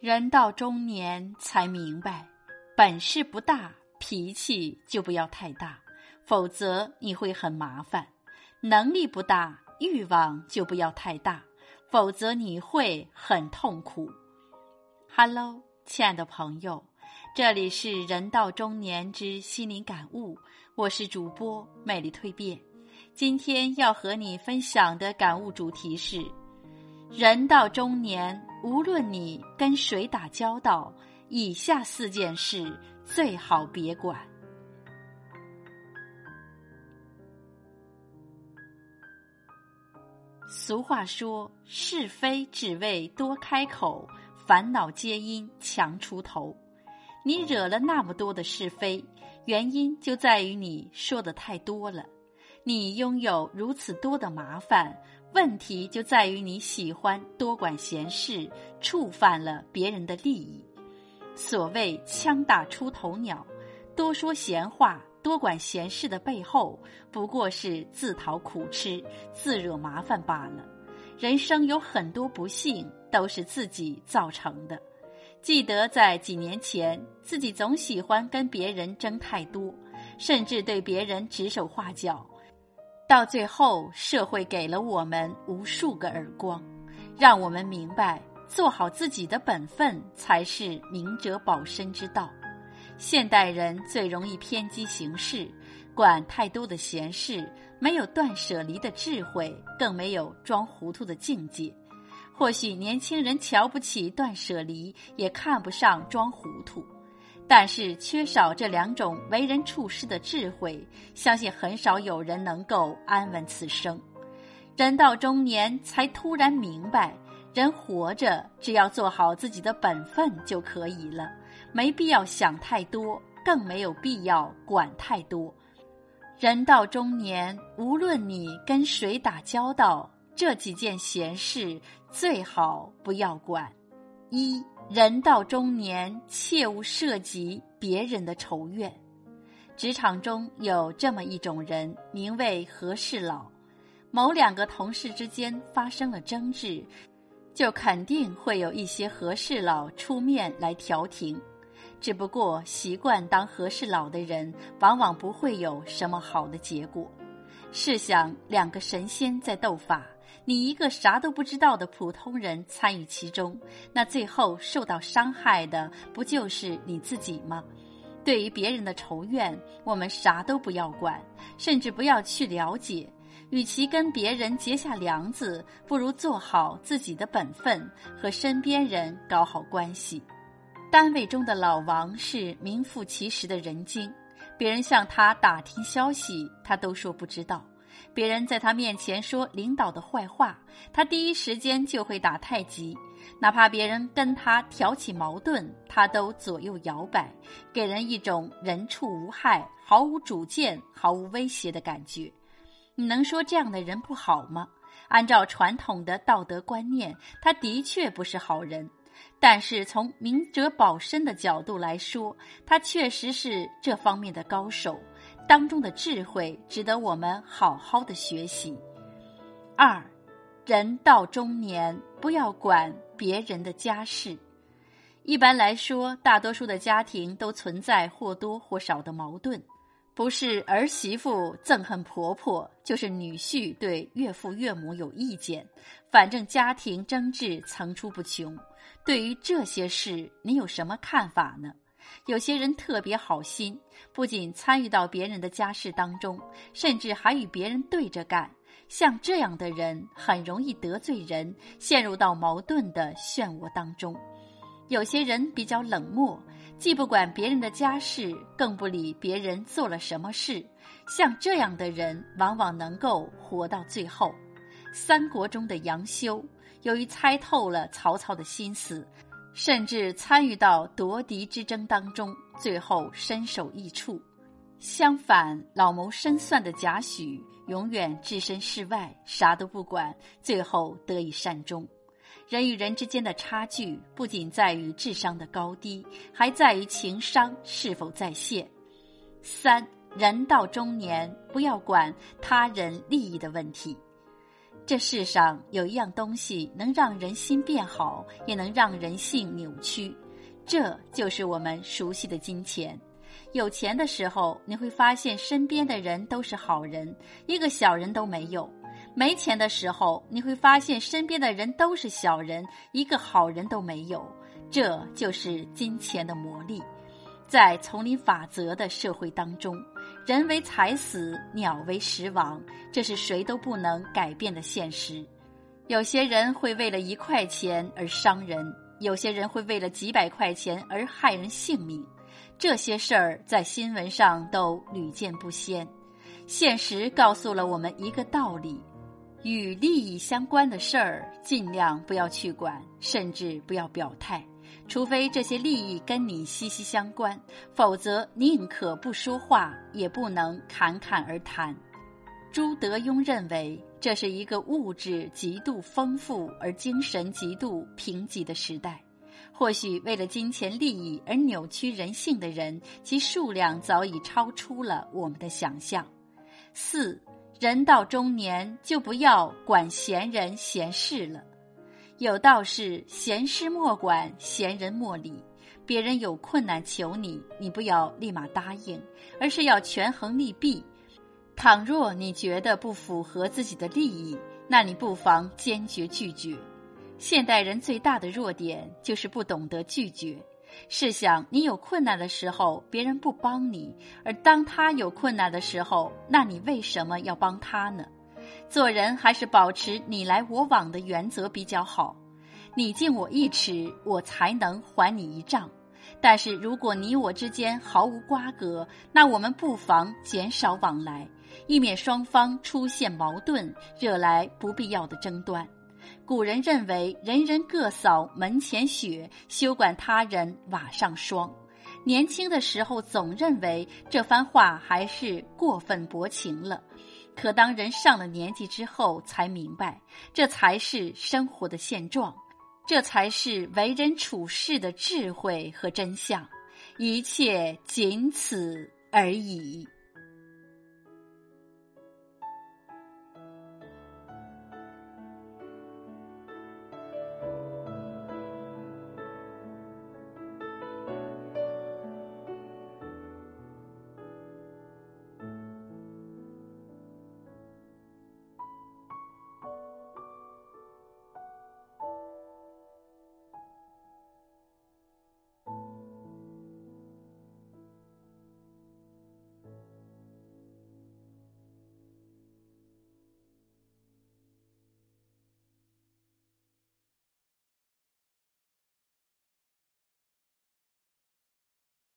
人到中年才明白，本事不大，脾气就不要太大，否则你会很麻烦；能力不大，欲望就不要太大，否则你会很痛苦。Hello，亲爱的朋友，这里是人到中年之心灵感悟，我是主播美丽蜕变。今天要和你分享的感悟主题是：人到中年。无论你跟谁打交道，以下四件事最好别管。俗话说：“是非只为多开口，烦恼皆因强出头。”你惹了那么多的是非，原因就在于你说的太多了。你拥有如此多的麻烦。问题就在于你喜欢多管闲事，触犯了别人的利益。所谓“枪打出头鸟”，多说闲话、多管闲事的背后，不过是自讨苦吃、自惹麻烦罢了。人生有很多不幸，都是自己造成的。记得在几年前，自己总喜欢跟别人争太多，甚至对别人指手画脚。到最后，社会给了我们无数个耳光，让我们明白做好自己的本分才是明哲保身之道。现代人最容易偏激行事，管太多的闲事，没有断舍离的智慧，更没有装糊涂的境界。或许年轻人瞧不起断舍离，也看不上装糊涂。但是缺少这两种为人处事的智慧，相信很少有人能够安稳此生。人到中年才突然明白，人活着只要做好自己的本分就可以了，没必要想太多，更没有必要管太多。人到中年，无论你跟谁打交道，这几件闲事最好不要管。一人到中年，切勿涉及别人的仇怨。职场中有这么一种人，名为和事佬。某两个同事之间发生了争执，就肯定会有一些和事佬出面来调停。只不过习惯当和事佬的人，往往不会有什么好的结果。试想，两个神仙在斗法。你一个啥都不知道的普通人参与其中，那最后受到伤害的不就是你自己吗？对于别人的仇怨，我们啥都不要管，甚至不要去了解。与其跟别人结下梁子，不如做好自己的本分，和身边人搞好关系。单位中的老王是名副其实的人精，别人向他打听消息，他都说不知道。别人在他面前说领导的坏话，他第一时间就会打太极；哪怕别人跟他挑起矛盾，他都左右摇摆，给人一种人畜无害、毫无主见、毫无威胁的感觉。你能说这样的人不好吗？按照传统的道德观念，他的确不是好人；但是从明哲保身的角度来说，他确实是这方面的高手。当中的智慧值得我们好好的学习。二，人到中年不要管别人的家事。一般来说，大多数的家庭都存在或多或少的矛盾，不是儿媳妇憎恨婆婆，就是女婿对岳父岳母有意见，反正家庭争执层出不穷。对于这些事，你有什么看法呢？有些人特别好心，不仅参与到别人的家事当中，甚至还与别人对着干。像这样的人，很容易得罪人，陷入到矛盾的漩涡当中。有些人比较冷漠，既不管别人的家事，更不理别人做了什么事。像这样的人，往往能够活到最后。三国中的杨修，由于猜透了曹操的心思。甚至参与到夺嫡之争当中，最后身首异处。相反，老谋深算的贾诩永远置身事外，啥都不管，最后得以善终。人与人之间的差距，不仅在于智商的高低，还在于情商是否在线。三人到中年，不要管他人利益的问题。这世上有一样东西能让人心变好，也能让人性扭曲，这就是我们熟悉的金钱。有钱的时候，你会发现身边的人都是好人，一个小人都没有；没钱的时候，你会发现身边的人都是小人，一个好人都没有。这就是金钱的魔力。在丛林法则的社会当中，人为财死，鸟为食亡，这是谁都不能改变的现实。有些人会为了一块钱而伤人，有些人会为了几百块钱而害人性命。这些事儿在新闻上都屡见不鲜。现实告诉了我们一个道理：与利益相关的事儿，尽量不要去管，甚至不要表态。除非这些利益跟你息息相关，否则宁可不说话，也不能侃侃而谈。朱德庸认为，这是一个物质极度丰富而精神极度贫瘠的时代。或许为了金钱利益而扭曲人性的人，其数量早已超出了我们的想象。四，人到中年就不要管闲人闲事了。有道是：闲事莫管，闲人莫理。别人有困难求你，你不要立马答应，而是要权衡利弊。倘若你觉得不符合自己的利益，那你不妨坚决拒绝。现代人最大的弱点就是不懂得拒绝。试想，你有困难的时候，别人不帮你；而当他有困难的时候，那你为什么要帮他呢？做人还是保持你来我往的原则比较好，你敬我一尺，我才能还你一丈。但是如果你我之间毫无瓜葛，那我们不妨减少往来，以免双方出现矛盾，惹来不必要的争端。古人认为“人人各扫门前雪，休管他人瓦上霜”。年轻的时候总认为这番话还是过分薄情了。可当人上了年纪之后，才明白，这才是生活的现状，这才是为人处事的智慧和真相，一切仅此而已。